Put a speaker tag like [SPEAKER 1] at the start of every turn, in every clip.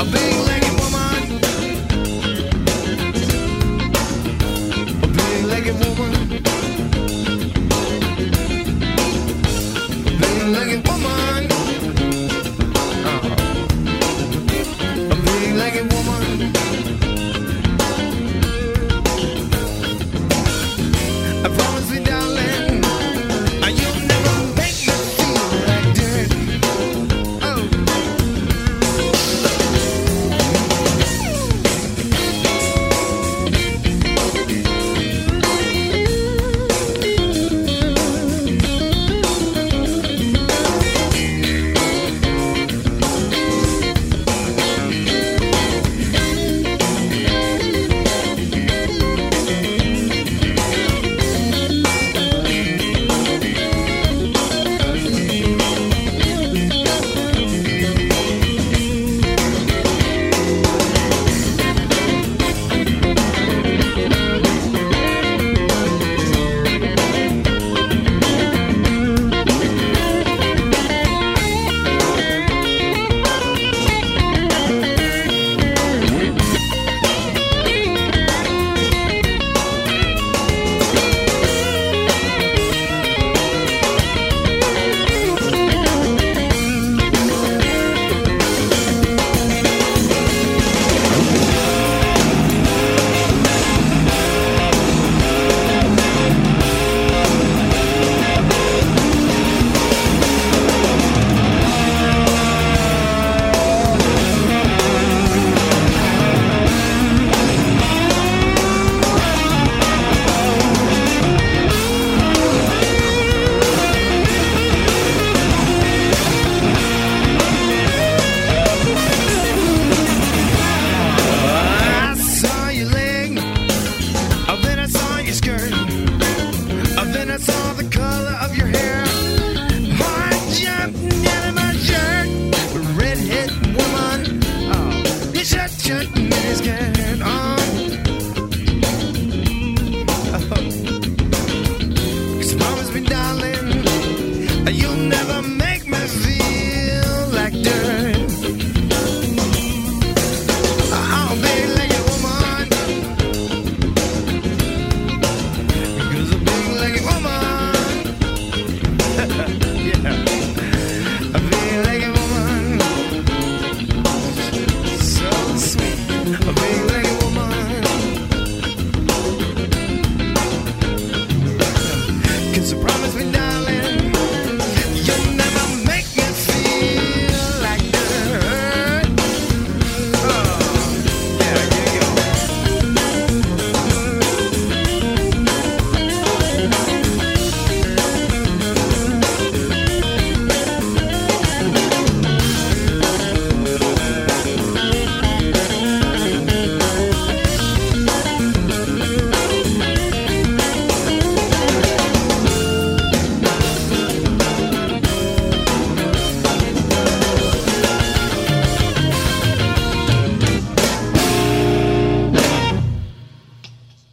[SPEAKER 1] A big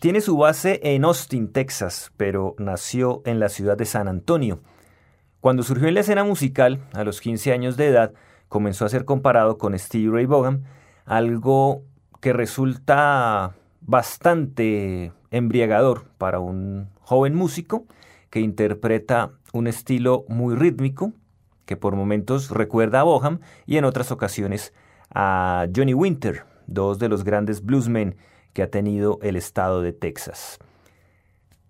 [SPEAKER 1] Tiene su base en Austin, Texas, pero nació en la ciudad de San Antonio. Cuando surgió en la escena musical, a los 15 años de edad, comenzó a ser comparado con Stevie Ray Vaughan, algo que resulta bastante embriagador para un joven músico que interpreta un estilo muy rítmico, que por momentos recuerda a Boham y en otras ocasiones a Johnny Winter, dos de los grandes bluesmen que ha tenido el estado de Texas.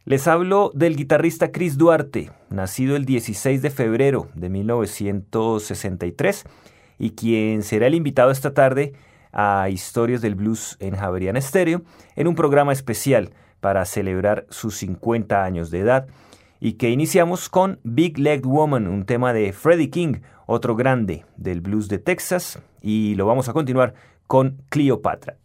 [SPEAKER 1] Les hablo del guitarrista Chris Duarte, nacido el 16 de febrero de 1963 y quien será el invitado esta tarde a Historias del Blues en Javerian Stereo en un programa especial para celebrar sus 50 años de edad y que iniciamos con Big Legged Woman, un tema de Freddie King, otro grande del blues de Texas y lo vamos a continuar con Cleopatra.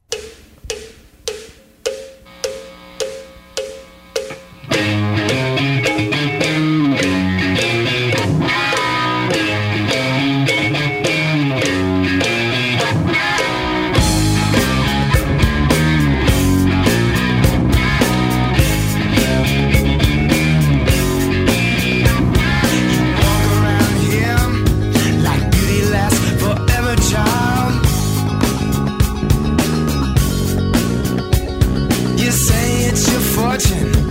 [SPEAKER 2] imagine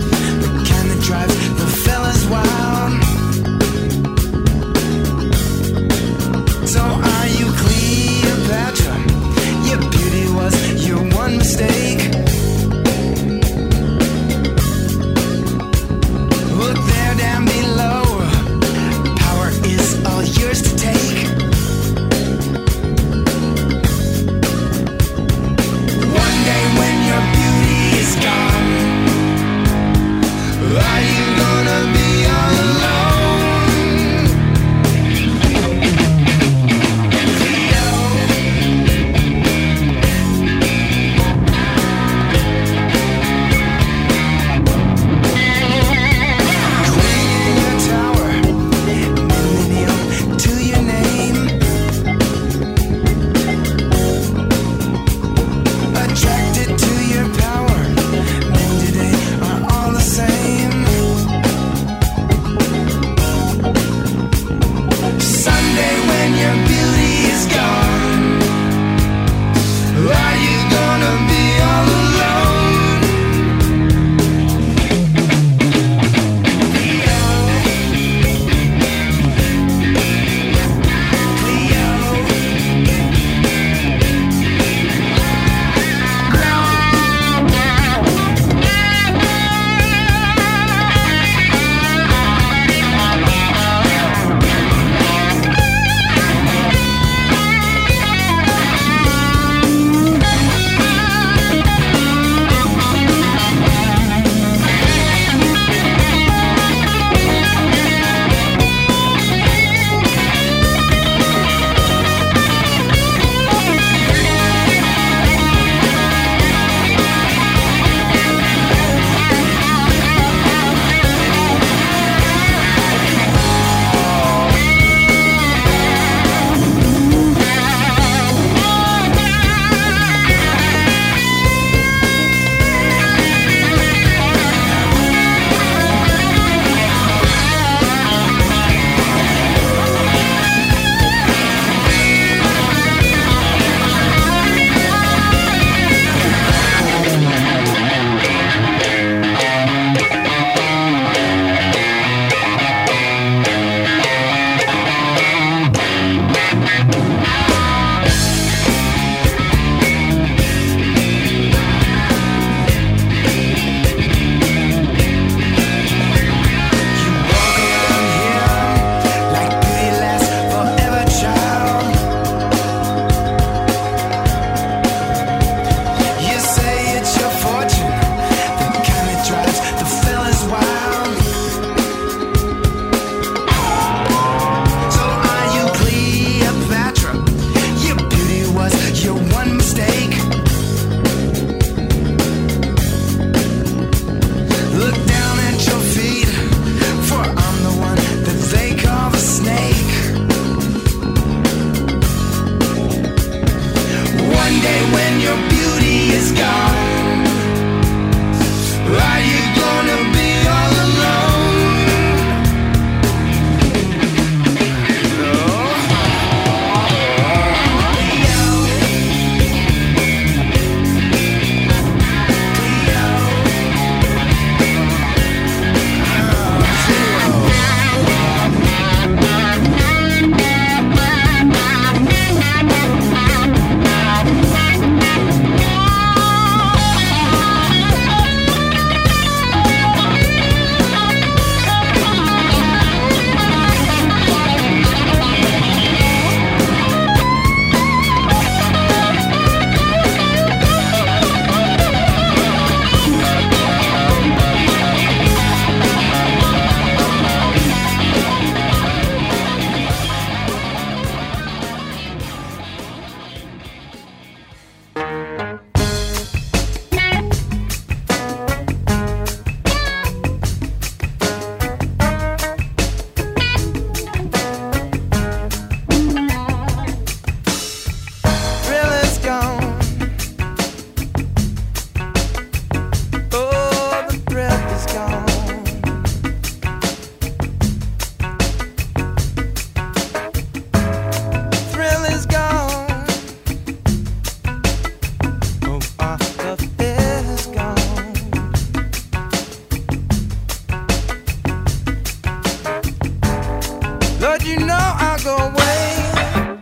[SPEAKER 2] But you know I'll go away.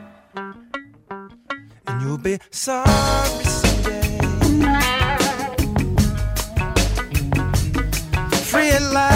[SPEAKER 2] And you'll be sorry someday. Free
[SPEAKER 3] at last.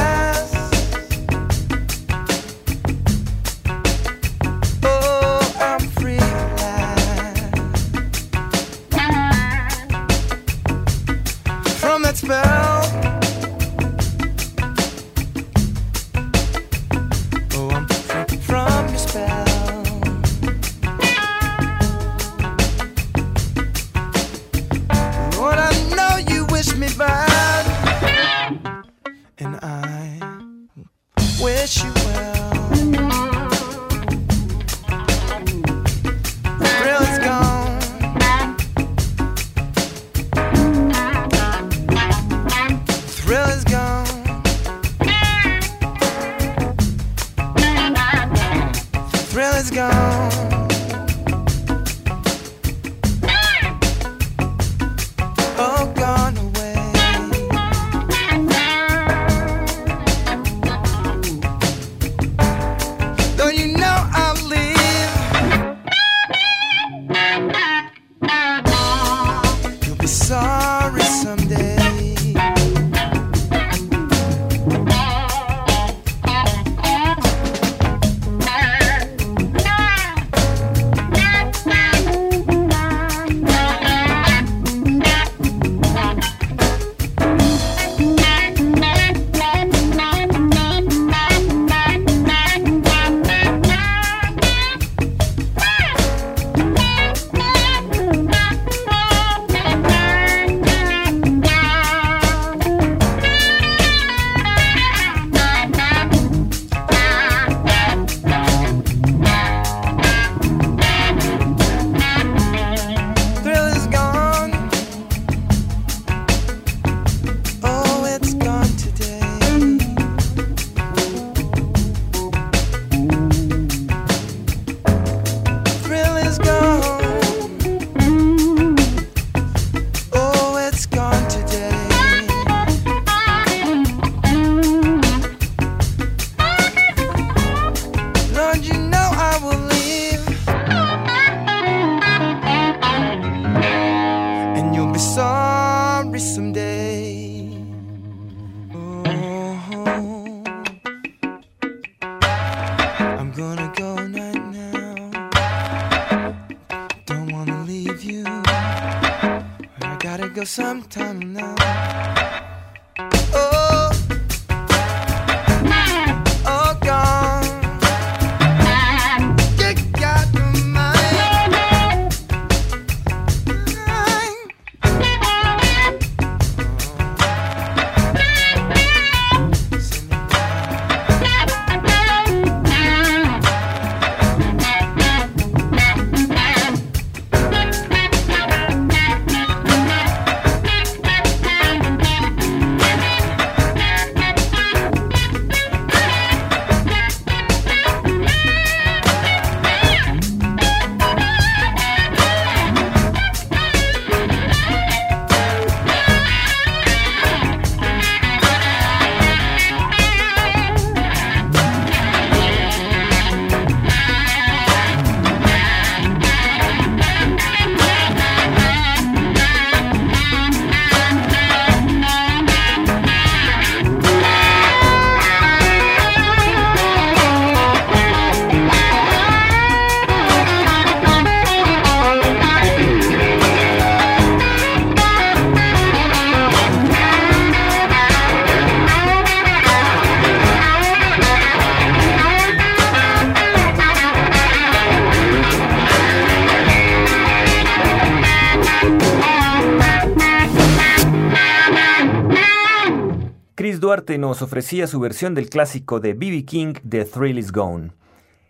[SPEAKER 3] Nos ofrecía su versión del clásico de B.B. King, The Thrill Is Gone.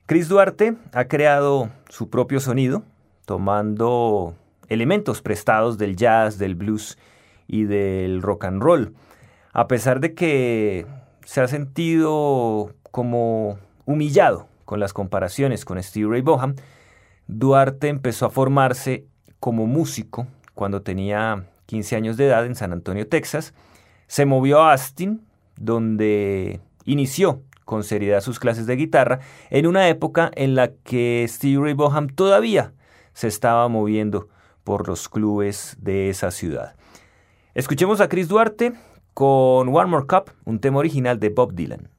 [SPEAKER 3] Chris Duarte ha creado su propio sonido, tomando elementos prestados del jazz, del blues y del rock and roll. A pesar de que se ha sentido como humillado con las comparaciones con Steve Ray Vaughan, Duarte empezó a formarse como músico cuando tenía 15 años de edad en San Antonio, Texas. Se movió a Austin, donde inició con seriedad sus clases de guitarra, en una época en la que Steve Ray Vaughan todavía se estaba moviendo
[SPEAKER 1] por los clubes de esa ciudad. Escuchemos a Chris Duarte con One More Cup, un tema original de Bob Dylan.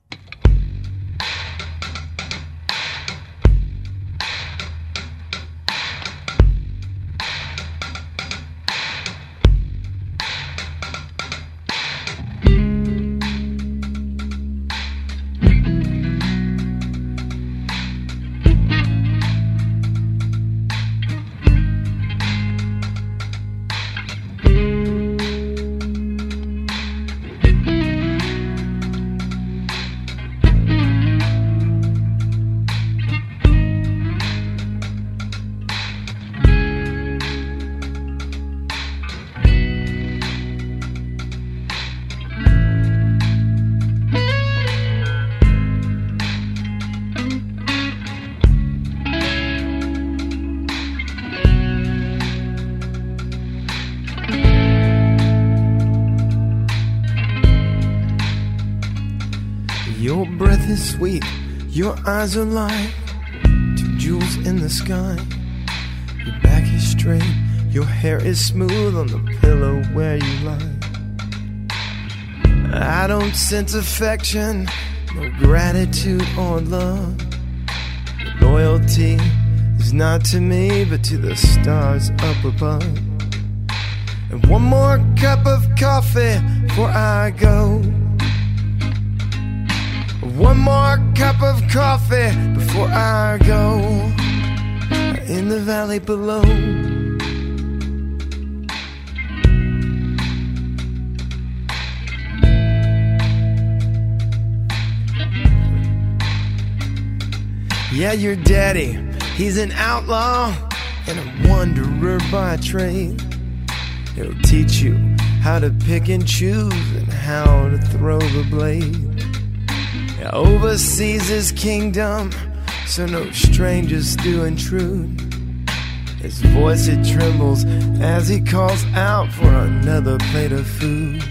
[SPEAKER 3] Eyes are light, two jewels in the sky. Your back is straight, your hair is smooth on the pillow where you lie. I don't sense affection, no gratitude or love. loyalty is not to me, but to the stars up above. And one more cup of coffee before I go. One more cup of coffee before I go in the valley below. Yeah, your daddy, he's an outlaw and a wanderer by trade. He'll teach you how to pick and choose and how to throw the blade oversees his kingdom, so no strangers do intrude. His voice it trembles as he calls out for another plate of food.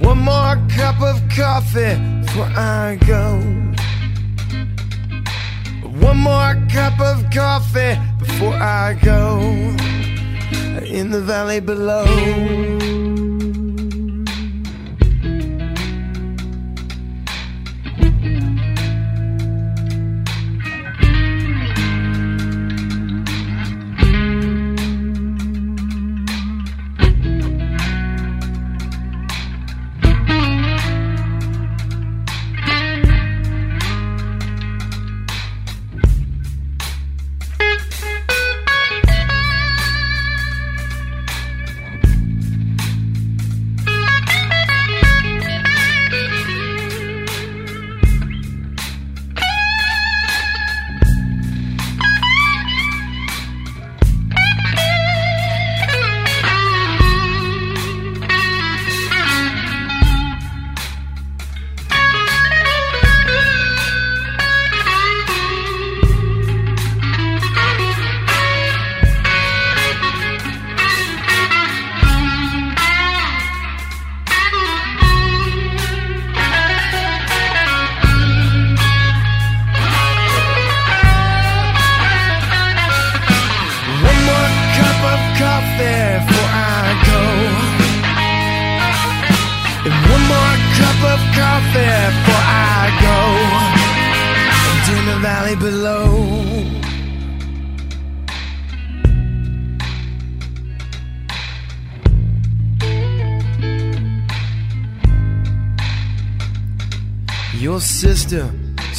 [SPEAKER 3] One more cup of coffee before I go. One more cup of coffee before I go. In the valley below.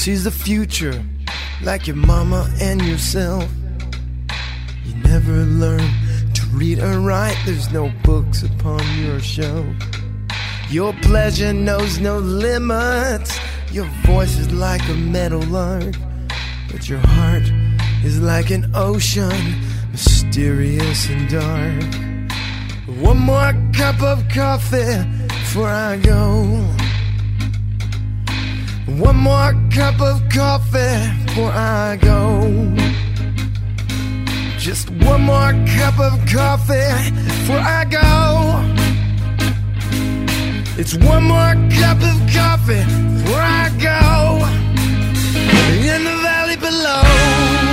[SPEAKER 3] She's the future, like your mama and yourself. You never learn to read or write, there's no books upon your shelf. Your pleasure knows no limits. Your voice is like a meadow lark, but your heart is like an ocean, mysterious and dark. One more cup of coffee before I go. One more cup of coffee before I go. Just one more cup of coffee before I go. It's one more cup of coffee before I go. In the valley below.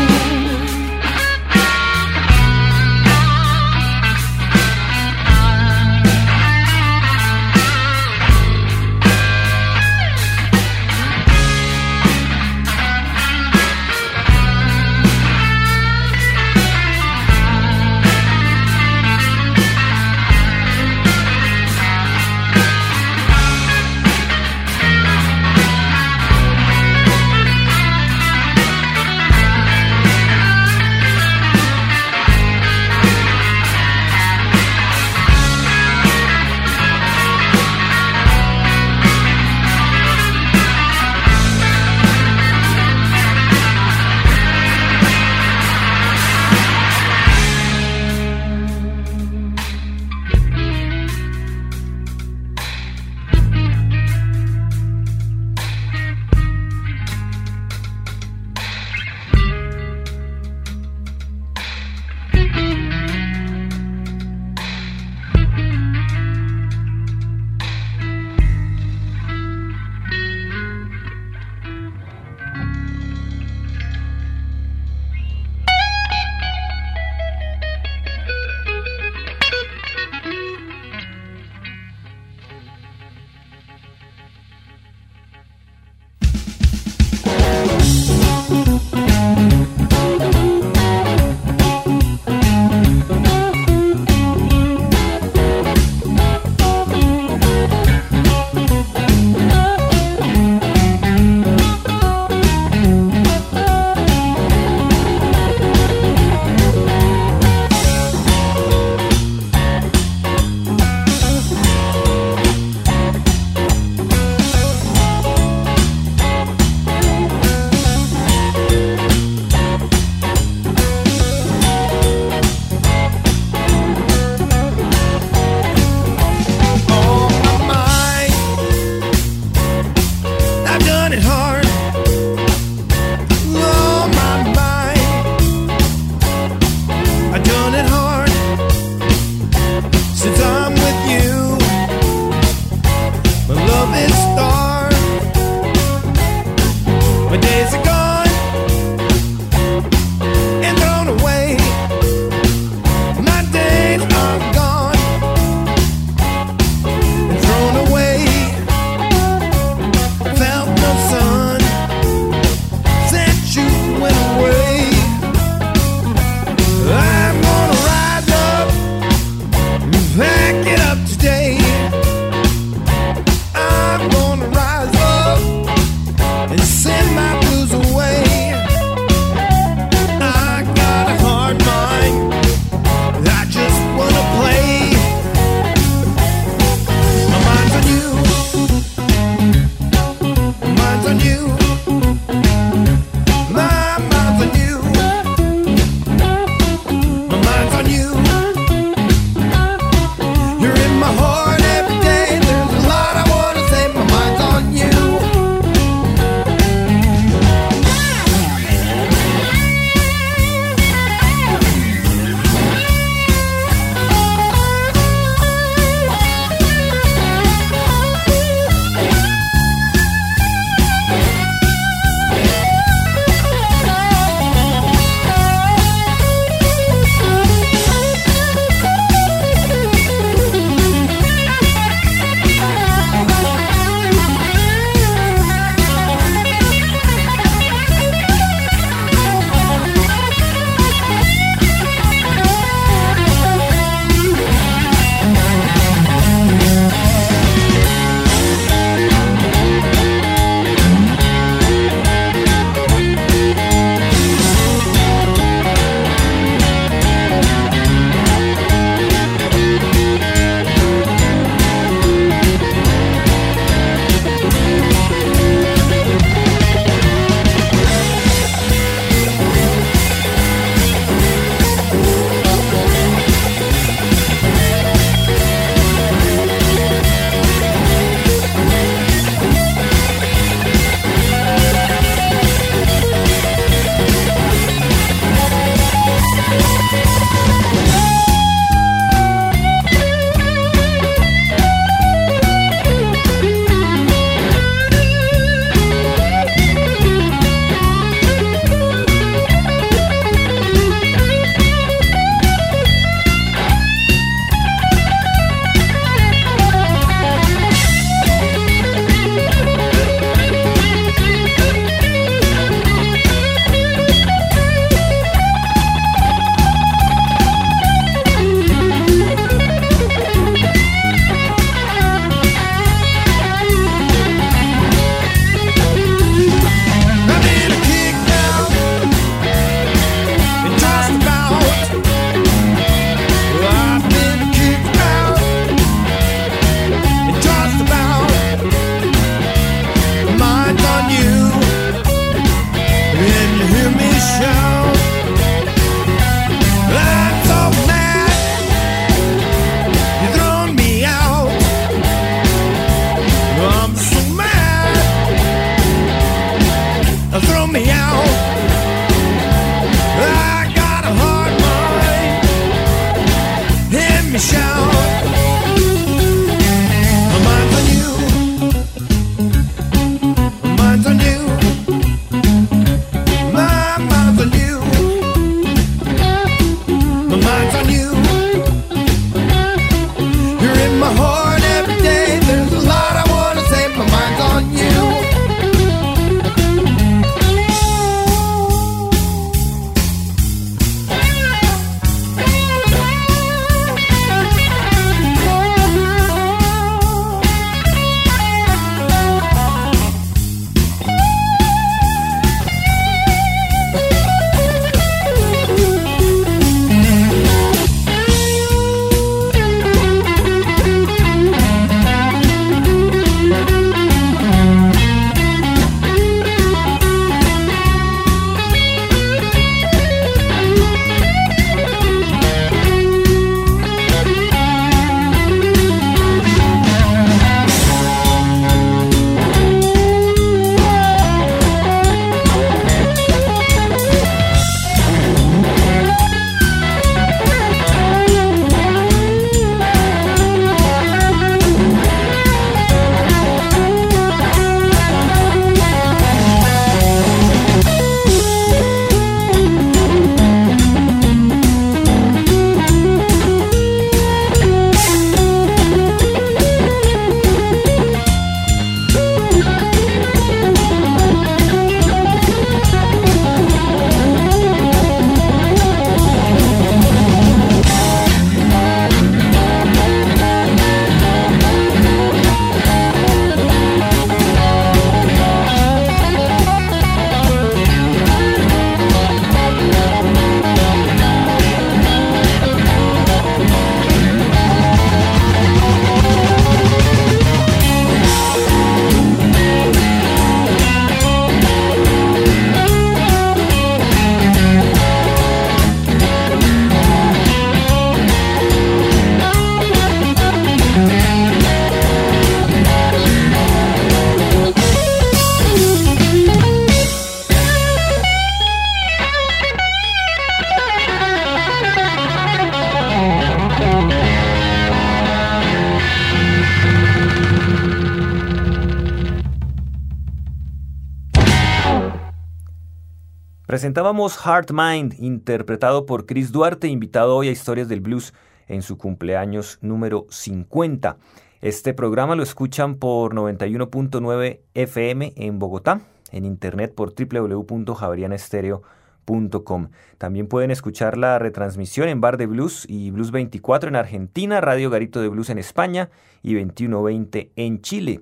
[SPEAKER 1] Presentábamos Heart Mind, interpretado por Chris Duarte, invitado hoy a Historias del Blues en su cumpleaños número 50. Este programa lo escuchan por 91.9 FM en Bogotá, en internet por www.javerianestereo.com. También pueden escuchar la retransmisión en Bar de Blues y Blues 24 en Argentina, Radio Garito de Blues en España y 2120 en Chile.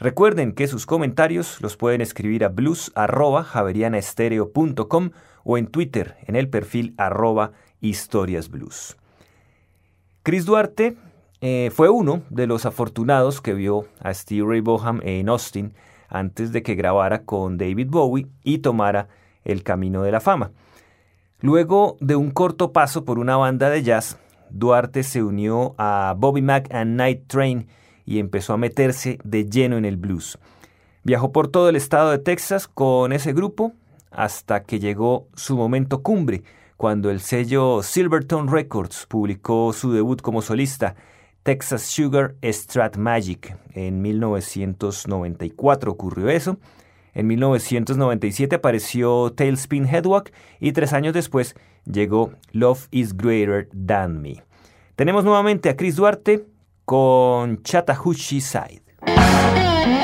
[SPEAKER 1] Recuerden que sus comentarios los pueden escribir a blues.javerianaestereo.com o en Twitter en el perfil arroba historiasblues. Chris Duarte eh, fue uno de los afortunados que vio a Steve Ray Boham en Austin antes de que grabara con David Bowie y tomara el camino de la fama. Luego de un corto paso por una banda de jazz, Duarte se unió a Bobby Mack and Night Train y empezó a meterse de lleno en el blues. Viajó por todo el estado de Texas con ese grupo hasta que llegó su momento cumbre, cuando el sello Silvertone Records publicó su debut como solista, Texas Sugar Strat Magic. En 1994 ocurrió eso. En 1997 apareció Tailspin Headwalk y tres años después llegó Love is Greater Than Me. Tenemos nuevamente a Chris Duarte con Chattahoochee Side.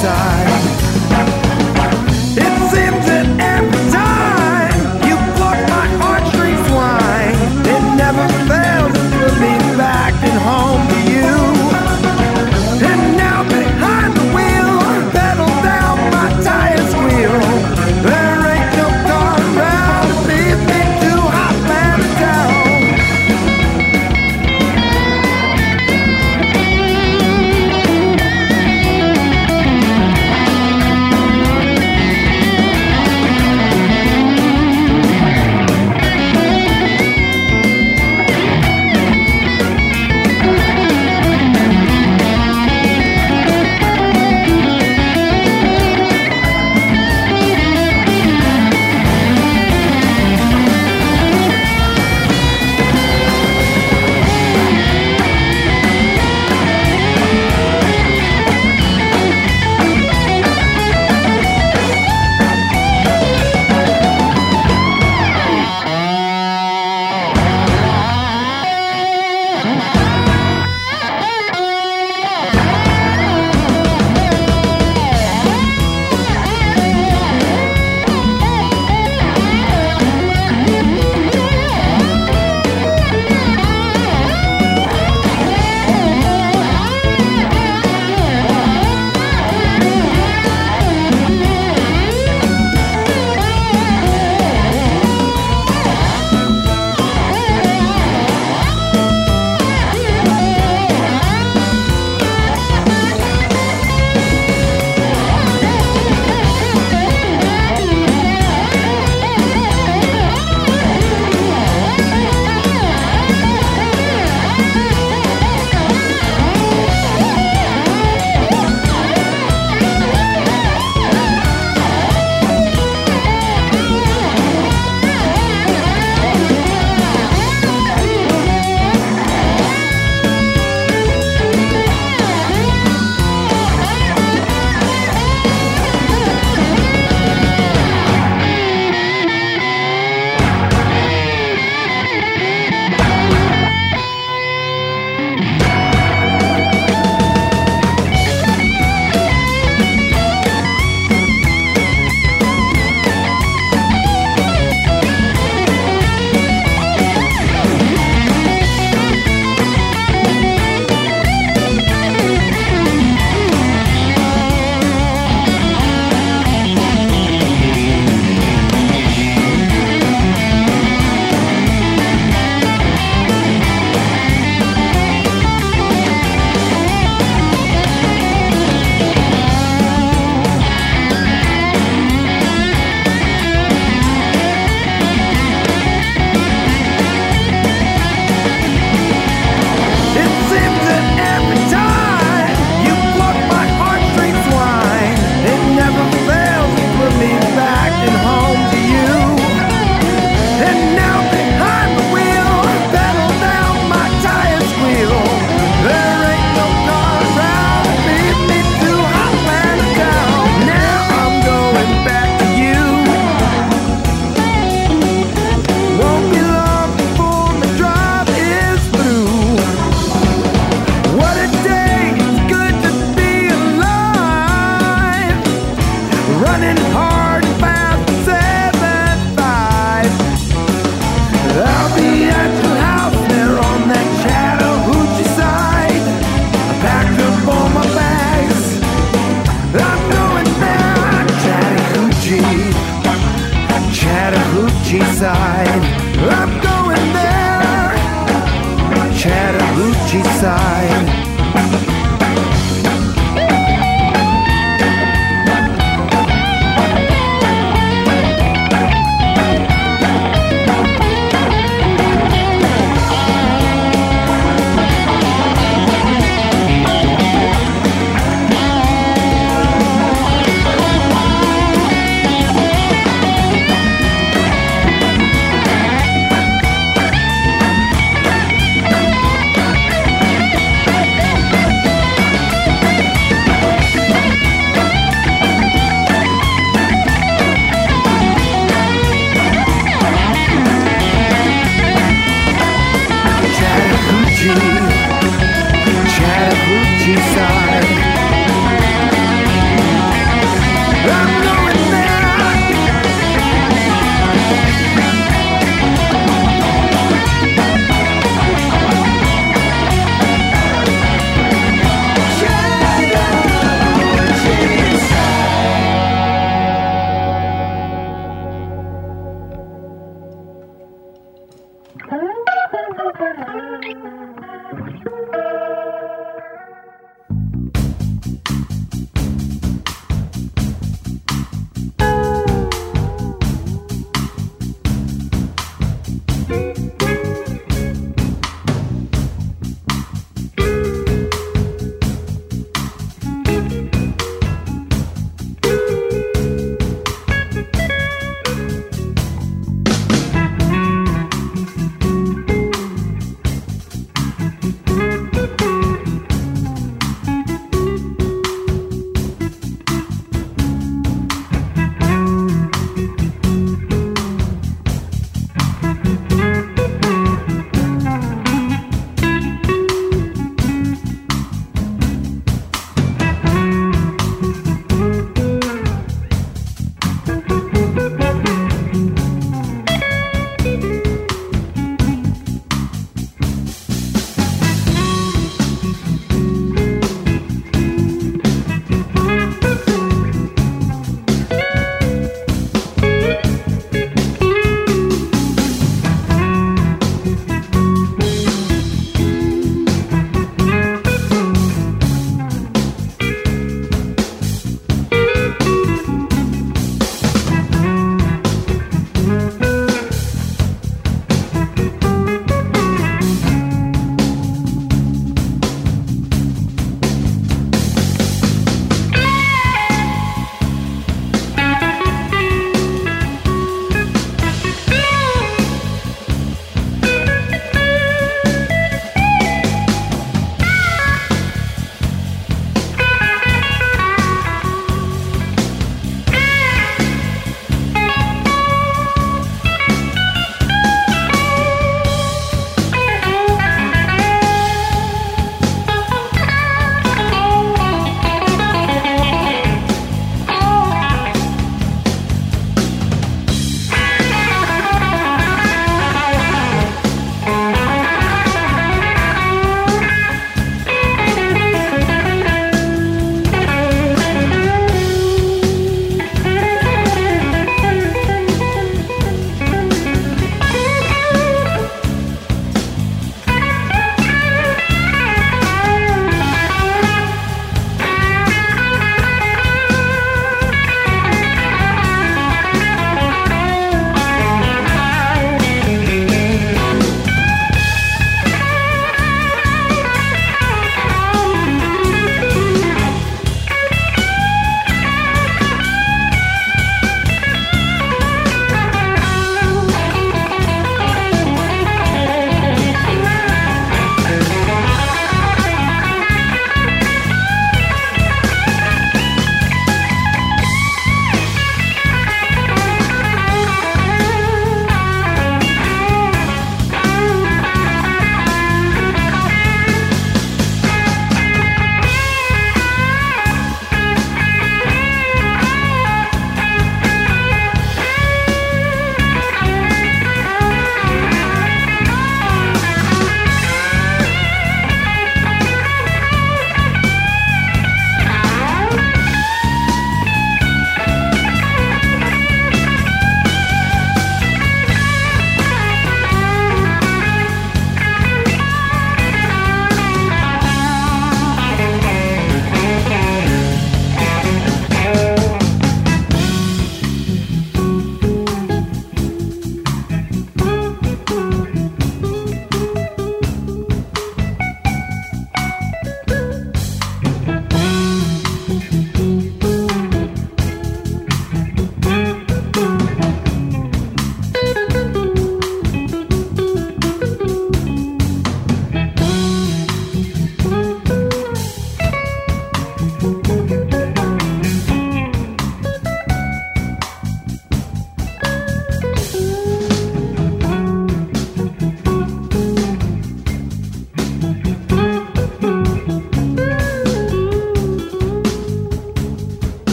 [SPEAKER 3] side.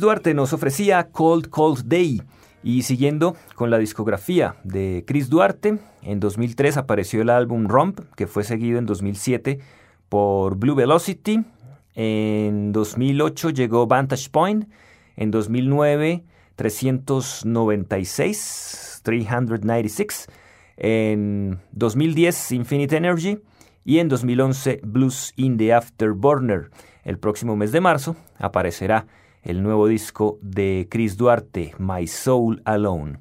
[SPEAKER 3] Duarte nos ofrecía Cold Cold Day. Y siguiendo con la discografía de Chris Duarte, en 2003 apareció el álbum Romp, que fue seguido en 2007 por Blue Velocity. En 2008 llegó Vantage Point. En 2009 396, 396. En 2010 Infinite Energy. Y en 2011 Blues in the Afterburner. El próximo mes de marzo aparecerá el nuevo disco de Chris Duarte, My Soul Alone.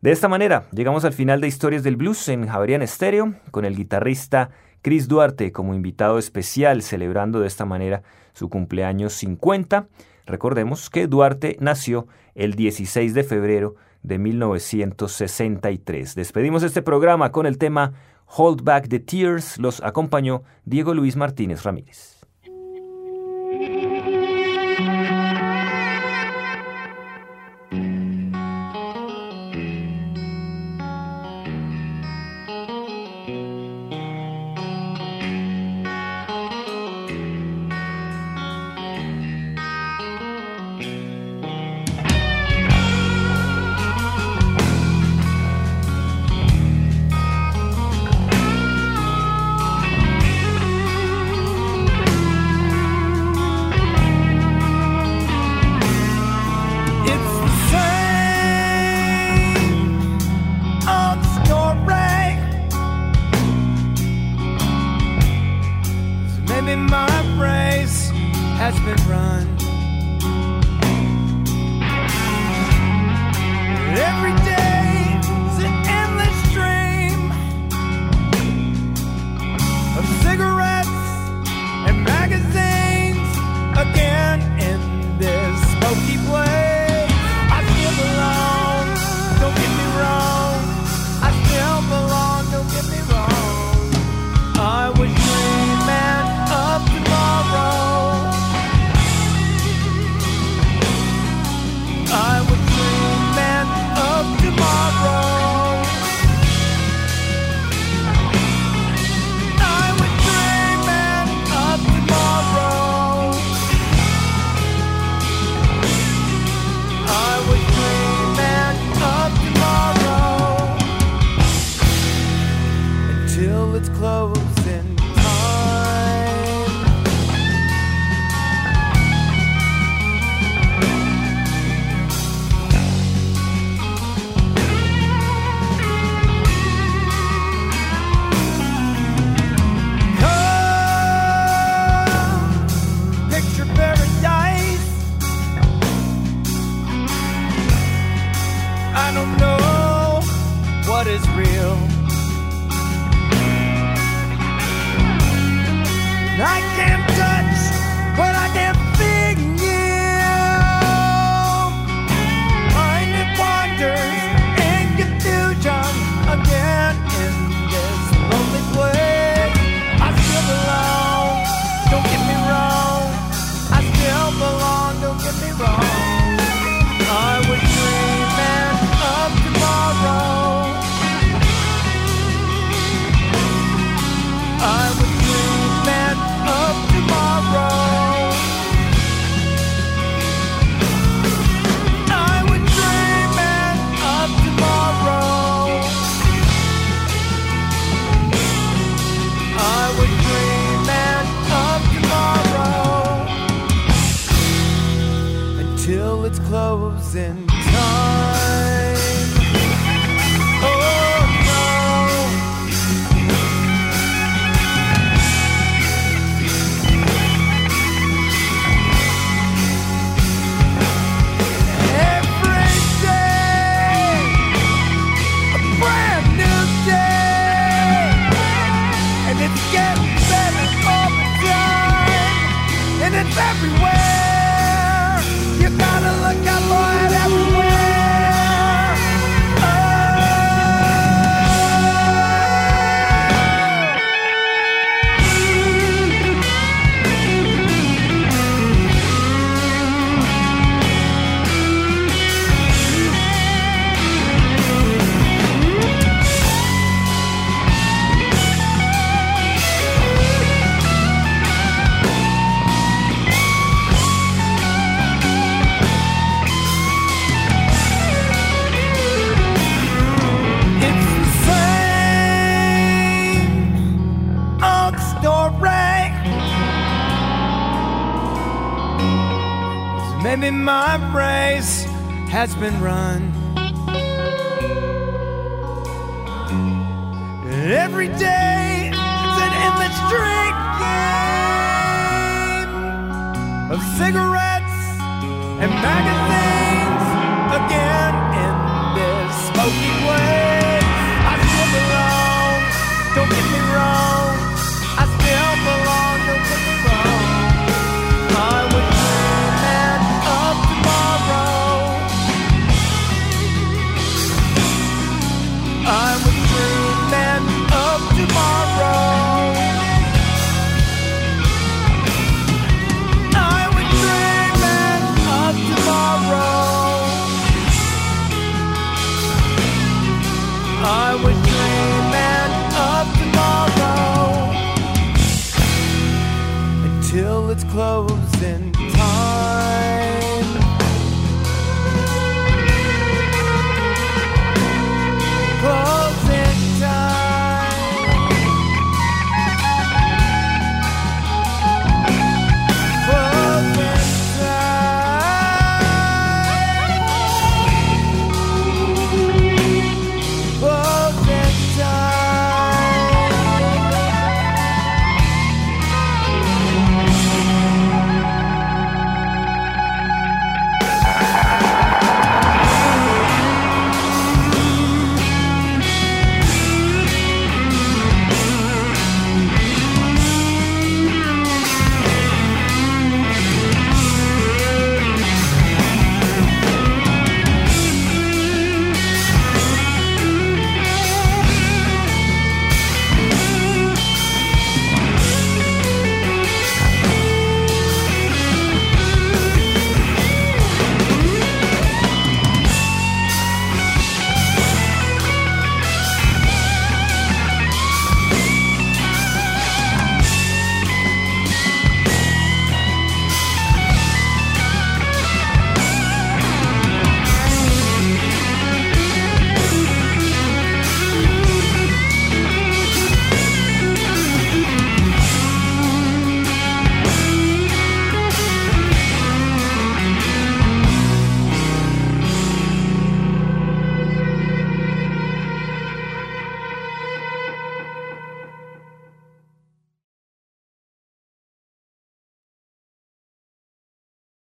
[SPEAKER 3] De esta manera, llegamos al final de Historias del Blues en Javerian Estéreo, con el guitarrista Chris Duarte como invitado especial, celebrando de esta manera su cumpleaños 50. Recordemos que Duarte nació el 16 de febrero de 1963. Despedimos este programa con el tema Hold Back the Tears. Los acompañó Diego Luis Martínez Ramírez.